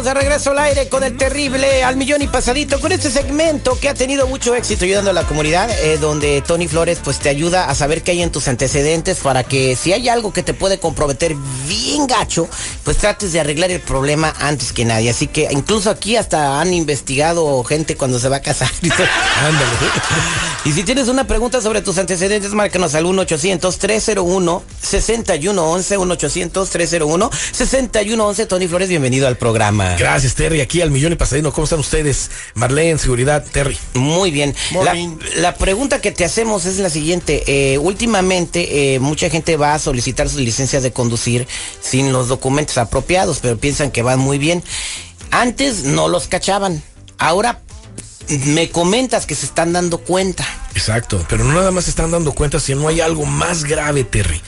Estamos de regreso al aire con el terrible al millón y pasadito con este segmento que ha tenido mucho éxito ayudando a la comunidad, eh, donde Tony Flores pues te ayuda a saber qué hay en tus antecedentes para que si hay algo que te puede comprometer bien gacho, pues trates de arreglar el problema antes que nadie. Así que incluso aquí hasta han investigado gente cuando se va a casar. Todo. y si tienes una pregunta sobre tus antecedentes, márcanos al 1-800-301-6111, 1-800-301-6111. Tony Flores, bienvenido al programa. Gracias, Terry. Aquí al millón y pasadino. ¿Cómo están ustedes? Marlene, seguridad, Terry. Muy bien. La, la pregunta que te hacemos es la siguiente. Eh, últimamente, eh, mucha gente va a solicitar sus licencias de conducir sin los documentos apropiados, pero piensan que van muy bien. Antes no los cachaban. Ahora me comentas que se están dando cuenta. Exacto, pero no nada más se están dando cuenta si no hay algo más grave, Terry.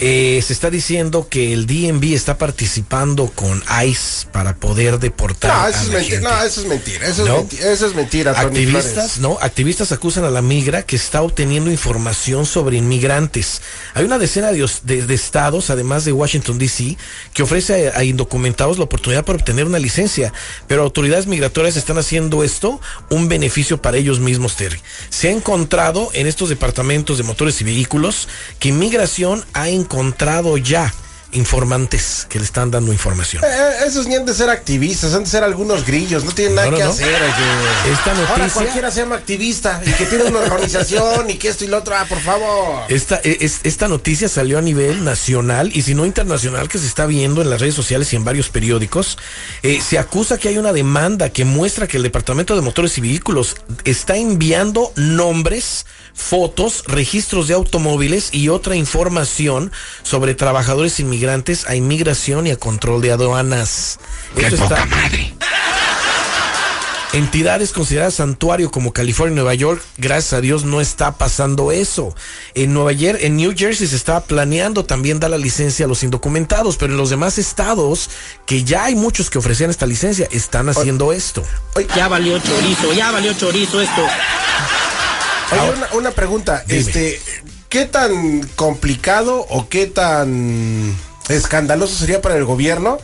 Eh, se está diciendo que el DNB está participando con ICE para poder deportar. No, a eso es la gente. No, eso es mentira. Eso, ¿No? es, mentira eso es mentira. Tony Activistas, no, activistas acusan a la migra que está obteniendo información sobre inmigrantes. Hay una decena de- de estados, además de Washington D.C., que ofrece a, a indocumentados la oportunidad para obtener una licencia, pero autoridades migratorias están haciendo esto un beneficio para ellos mismos, Terry. Se ha encontrado en estos departamentos de motores y vehículos que inmigración ha encontrado ya informantes que le están dando información. Eh, esos ni han de ser activistas, han de ser algunos grillos, no tienen nada No, que no. hacer. oye. Esta Ahora noticia- cualquiera se llama activista y que tiene una organización y que esto y lo otro, ah, por favor. Esta, e- es- esta noticia salió a nivel nacional y si no internacional que se está viendo en las redes sociales y en varios periódicos. Eh, se acusa que hay una demanda que muestra que el Departamento de Motores y Vehículos está enviando nombres, fotos, registros de automóviles y otra información sobre trabajadores inmigrantes a inmigración y a control de aduanas. Esto está- Entidades consideradas santuario como California y Nueva York, gracias a Dios no está pasando eso. En Nueva Jer- en New Jersey se estaba planeando también dar la licencia a los indocumentados, pero en los demás estados, que ya hay muchos que ofrecían esta licencia, están haciendo esto. Ya valió chorizo, ya valió chorizo esto. Oye, una, una pregunta, Dime. este, ¿qué tan complicado o qué tan escandaloso sería para el gobierno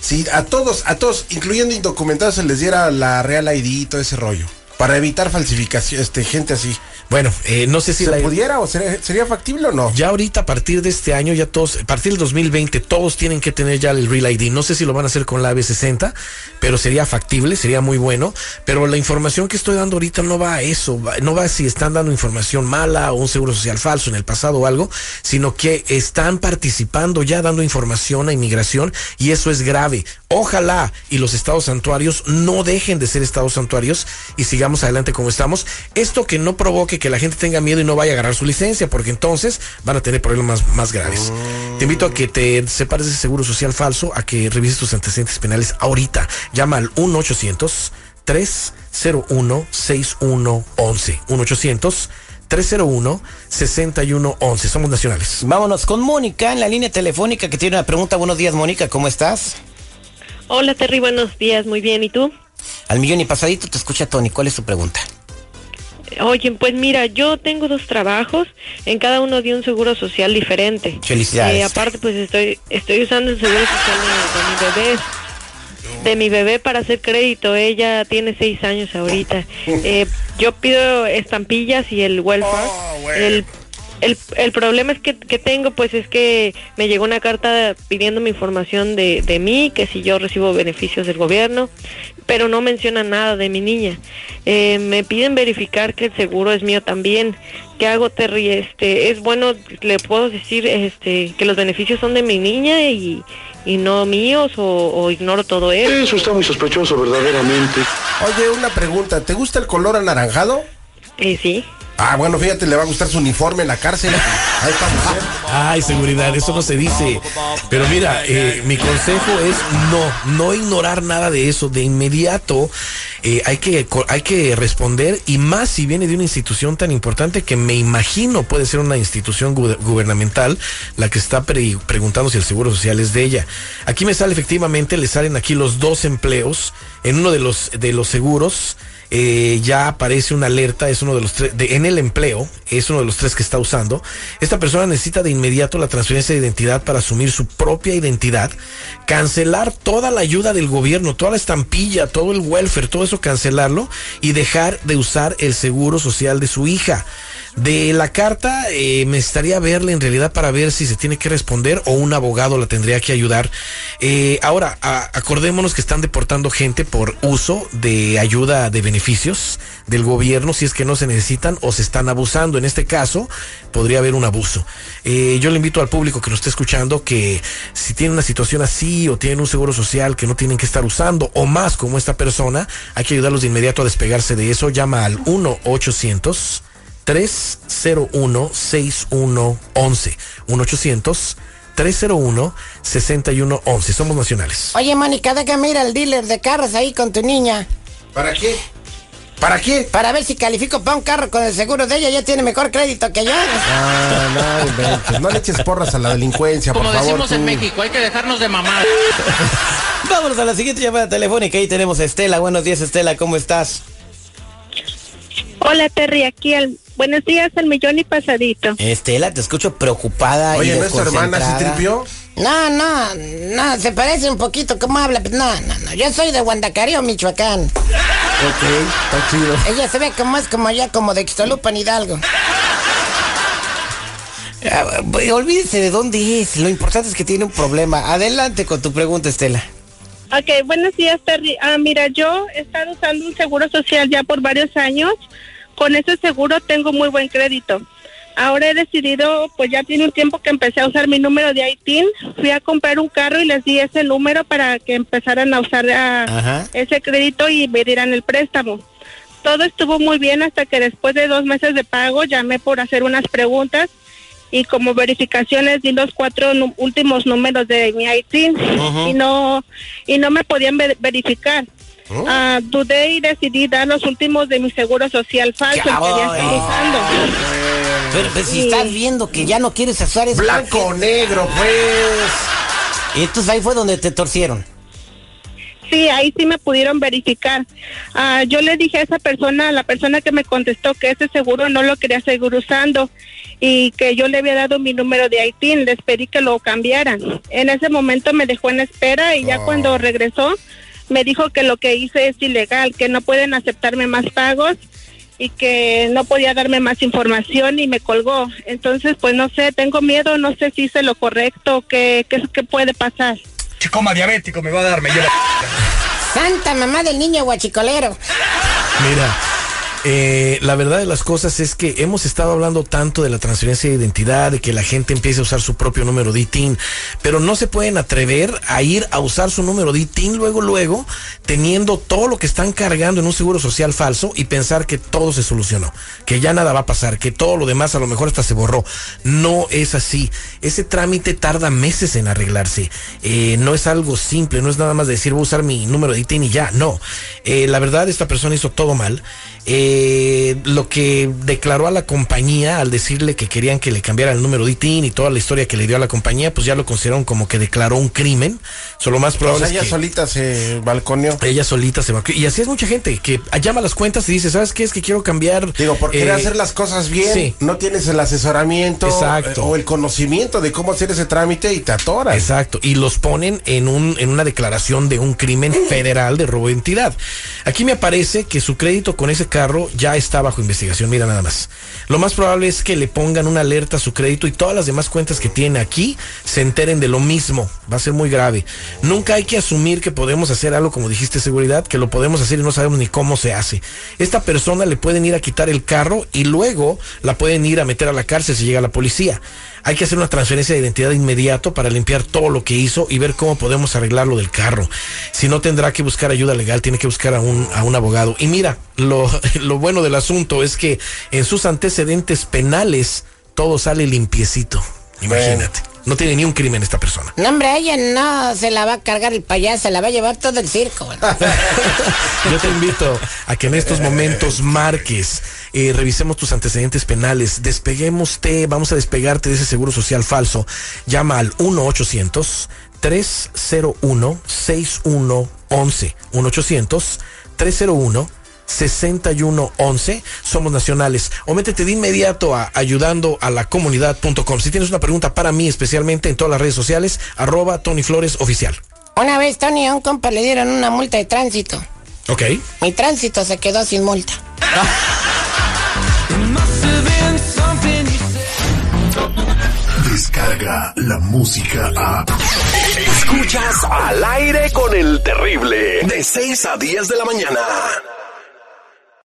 si a todos, a todos, incluyendo indocumentados, se les diera la Real ID y todo ese rollo? Para evitar falsificación, este, gente así. Bueno, eh, no sé si ¿Se la- pudiera o sería, sería factible o no? Ya ahorita a partir de este año, ya todos, a partir del 2020, todos tienen que tener ya el Real ID. No sé si lo van a hacer con la AB60, pero sería factible, sería muy bueno. Pero la información que estoy dando ahorita no va a eso, va- no va a si están dando información mala o un seguro social falso en el pasado o algo, sino que están participando ya dando información a inmigración y eso es grave. Ojalá y los estados santuarios no dejen de ser estados santuarios y sigamos adelante como estamos. Esto que no provoque que la gente tenga miedo y no vaya a agarrar su licencia, porque entonces van a tener problemas más graves. Te invito a que te separes de ese seguro social falso, a que revises tus antecedentes penales ahorita. Llama al 1-800-301-6111. 1-800-301-6111. Somos nacionales. Vámonos con Mónica en la línea telefónica que tiene una pregunta. Buenos días, Mónica, ¿cómo estás? Hola Terry, buenos días, muy bien, ¿y tú? Al millón y pasadito te escucha Tony. ¿Cuál es tu pregunta? Oye, pues mira, yo tengo dos trabajos, en cada uno de un seguro social diferente. Felicidades. Eh, aparte, pues estoy estoy usando el seguro social de, de mi bebé. De mi bebé para hacer crédito, ella tiene seis años ahorita. Eh, yo pido estampillas y el welfare. el, el, el problema es que, que tengo, pues es que me llegó una carta pidiéndome información de, de mí, que si yo recibo beneficios del gobierno, pero no menciona nada de mi niña. Eh, me piden verificar que el seguro es mío también. ¿Qué hago, Terry? Este, es bueno, le puedo decir este, que los beneficios son de mi niña y, y no míos o, o ignoro todo eso. Eso está muy sospechoso, verdaderamente. Oye, una pregunta, ¿te gusta el color anaranjado? Eh, sí. Ah, bueno, fíjate, le va a gustar su uniforme en la cárcel. Ahí está mujer. Ay, seguridad, eso no se dice. Pero mira, eh, mi consejo es no, no ignorar nada de eso. De inmediato eh, hay, que, hay que responder y más si viene de una institución tan importante que me imagino puede ser una institución gu- gubernamental la que está pre- preguntando si el seguro social es de ella. Aquí me sale efectivamente, le salen aquí los dos empleos en uno de los, de los seguros eh, ya aparece una alerta, es uno de los tres, en el empleo, es uno de los tres que está usando. Esta persona necesita de inmediato la transferencia de identidad para asumir su propia identidad, cancelar toda la ayuda del gobierno, toda la estampilla, todo el welfare, todo eso cancelarlo y dejar de usar el seguro social de su hija. De la carta eh, me estaría verla en realidad para ver si se tiene que responder o un abogado la tendría que ayudar. Eh, ahora, acordémonos que están deportando gente por uso de ayuda de beneficios del gobierno si es que no se necesitan o se están abusando. En este caso, podría haber un abuso. Eh, yo le invito al público que nos esté escuchando que si tiene una situación así o tienen un seguro social que no tienen que estar usando o más como esta persona, hay que ayudarlos de inmediato a despegarse de eso. Llama al 1 800 301-6111. 1-800-301-6111. Somos nacionales. Oye, Mónica, déjame ir al dealer de carros ahí con tu niña. ¿Para qué? ¿Para qué? Para ver si califico para un carro con el seguro de ella. Ya tiene mejor crédito que yo. Ah, no, no le eches porras a la delincuencia, Como por favor. decimos en. México, hay que dejarnos de mamar. Vámonos a la siguiente llamada telefónica. Ahí tenemos a Estela. Buenos días, Estela. ¿Cómo estás? Hola, Terry, aquí al... Buenos días, al millón y pasadito. Estela, te escucho preocupada y Oye, ¿no es tu hermana? ¿Sí desconcentrada. tripió? No, no, no, se parece un poquito cómo habla, no, no, no. Yo soy de Guandacario, Michoacán. Ok, está chido. Ella se ve como es como ya como de Ixtolupan, Hidalgo. Ah, Olvídese de dónde es. Lo importante es que tiene un problema. Adelante con tu pregunta, Estela. Ok, buenos días, Terry. Ah, mira, yo he estado usando un seguro social ya por varios años. Con ese seguro tengo muy buen crédito. Ahora he decidido, pues ya tiene un tiempo que empecé a usar mi número de ITIN. Fui a comprar un carro y les di ese número para que empezaran a usar ese crédito y me dieran el préstamo. Todo estuvo muy bien hasta que después de dos meses de pago llamé por hacer unas preguntas y como verificaciones di los cuatro últimos números de mi ITIN y no y no me podían ver- verificar. Ah, dudé y decidí dar los últimos de mi seguro social falso que ya usando. Pero, pero si Sí. estás viendo que ya no quieres usar ese Blanco o negro, pues. Y entonces ahí fue donde te torcieron. Sí, ahí sí me pudieron verificar. Ah, yo le dije a esa persona, a la persona que me contestó que ese seguro no lo quería seguir usando y que yo le había dado mi número de ITIN, les pedí que lo cambiaran. En ese momento me dejó en espera y ya cuando regresó me dijo que lo que hice es ilegal, que no pueden aceptarme más pagos y que no podía darme más información y me colgó. Entonces, pues no sé, tengo miedo, no sé si hice lo correcto, qué, qué, qué puede pasar. Chicoma diabético me va a dar, me lleva. Santa mamá del niño guachicolero. Mira, eh, la verdad de las cosas es que hemos estado hablando tanto de la transferencia de identidad, de que la gente empiece a usar su propio número de ITIN, pero no se pueden atrever a ir a usar su número de ITIN luego, luego, teniendo todo lo que están cargando en un seguro social falso y pensar que todo se solucionó, que ya nada va a pasar, que todo lo demás a lo mejor hasta se borró. No es así. Ese trámite tarda meses en arreglarse. Eh, no es algo simple, no es nada más decir voy a usar mi número de ITIN y ya. No. Eh, la verdad, esta persona hizo todo mal. Eh, lo que declaró a la compañía al decirle que querían que le cambiara el número de ITIN y toda la historia que le dio a la compañía, pues ya lo consideraron como que declaró un crimen. Solo más O probable es ella que solita se balconeó. ella solita se va. Y así es mucha gente que llama las cuentas y dice, ¿sabes qué? Es que quiero cambiar. Digo, por querer eh, hacer las cosas bien, sí. no tienes el asesoramiento Exacto. eh, o el conocimiento de cómo hacer ese trámite y te atoras. Exacto, y los ponen en un en una declaración de un crimen federal de robo de identidad. Aquí me aparece que su crédito con ese carro ya está bajo investigación, mira nada más. Lo más probable es que le pongan una alerta a su crédito y todas las demás cuentas que tiene aquí se enteren de lo mismo. Va a ser muy grave. Nunca hay que asumir que podemos hacer algo como dijiste seguridad, que lo podemos hacer y no sabemos ni cómo se hace. Esta persona le pueden ir a quitar el carro y luego la pueden ir a meter a la cárcel si llega la policía. Hay que hacer una transferencia de identidad de inmediato para limpiar todo lo que hizo y ver cómo podemos arreglar lo del carro. Si no, tendrá que buscar ayuda legal, tiene que buscar a un, a un abogado. Y mira, lo, lo bueno del asunto es que en sus antecedentes penales todo sale limpiecito. Imagínate. No tiene ni un crimen esta persona. No, hombre, ella no se la va a cargar el payaso, se la va a llevar todo el circo. Yo te invito a que en estos momentos marques, eh, revisemos tus antecedentes penales, despeguémoste, vamos a despegarte de ese seguro social falso. Llama al 1-800-301-6111. 1-800-301. 6111 somos nacionales o métete de inmediato a ayudando a la comunidad.com si tienes una pregunta para mí especialmente en todas las redes sociales arroba Tony Flores oficial Una vez, Tony, a un compa le dieron una multa de tránsito. ok Mi tránsito se quedó sin multa. Descarga la música a. Escuchas al aire con el terrible. De 6 a 10 de la mañana.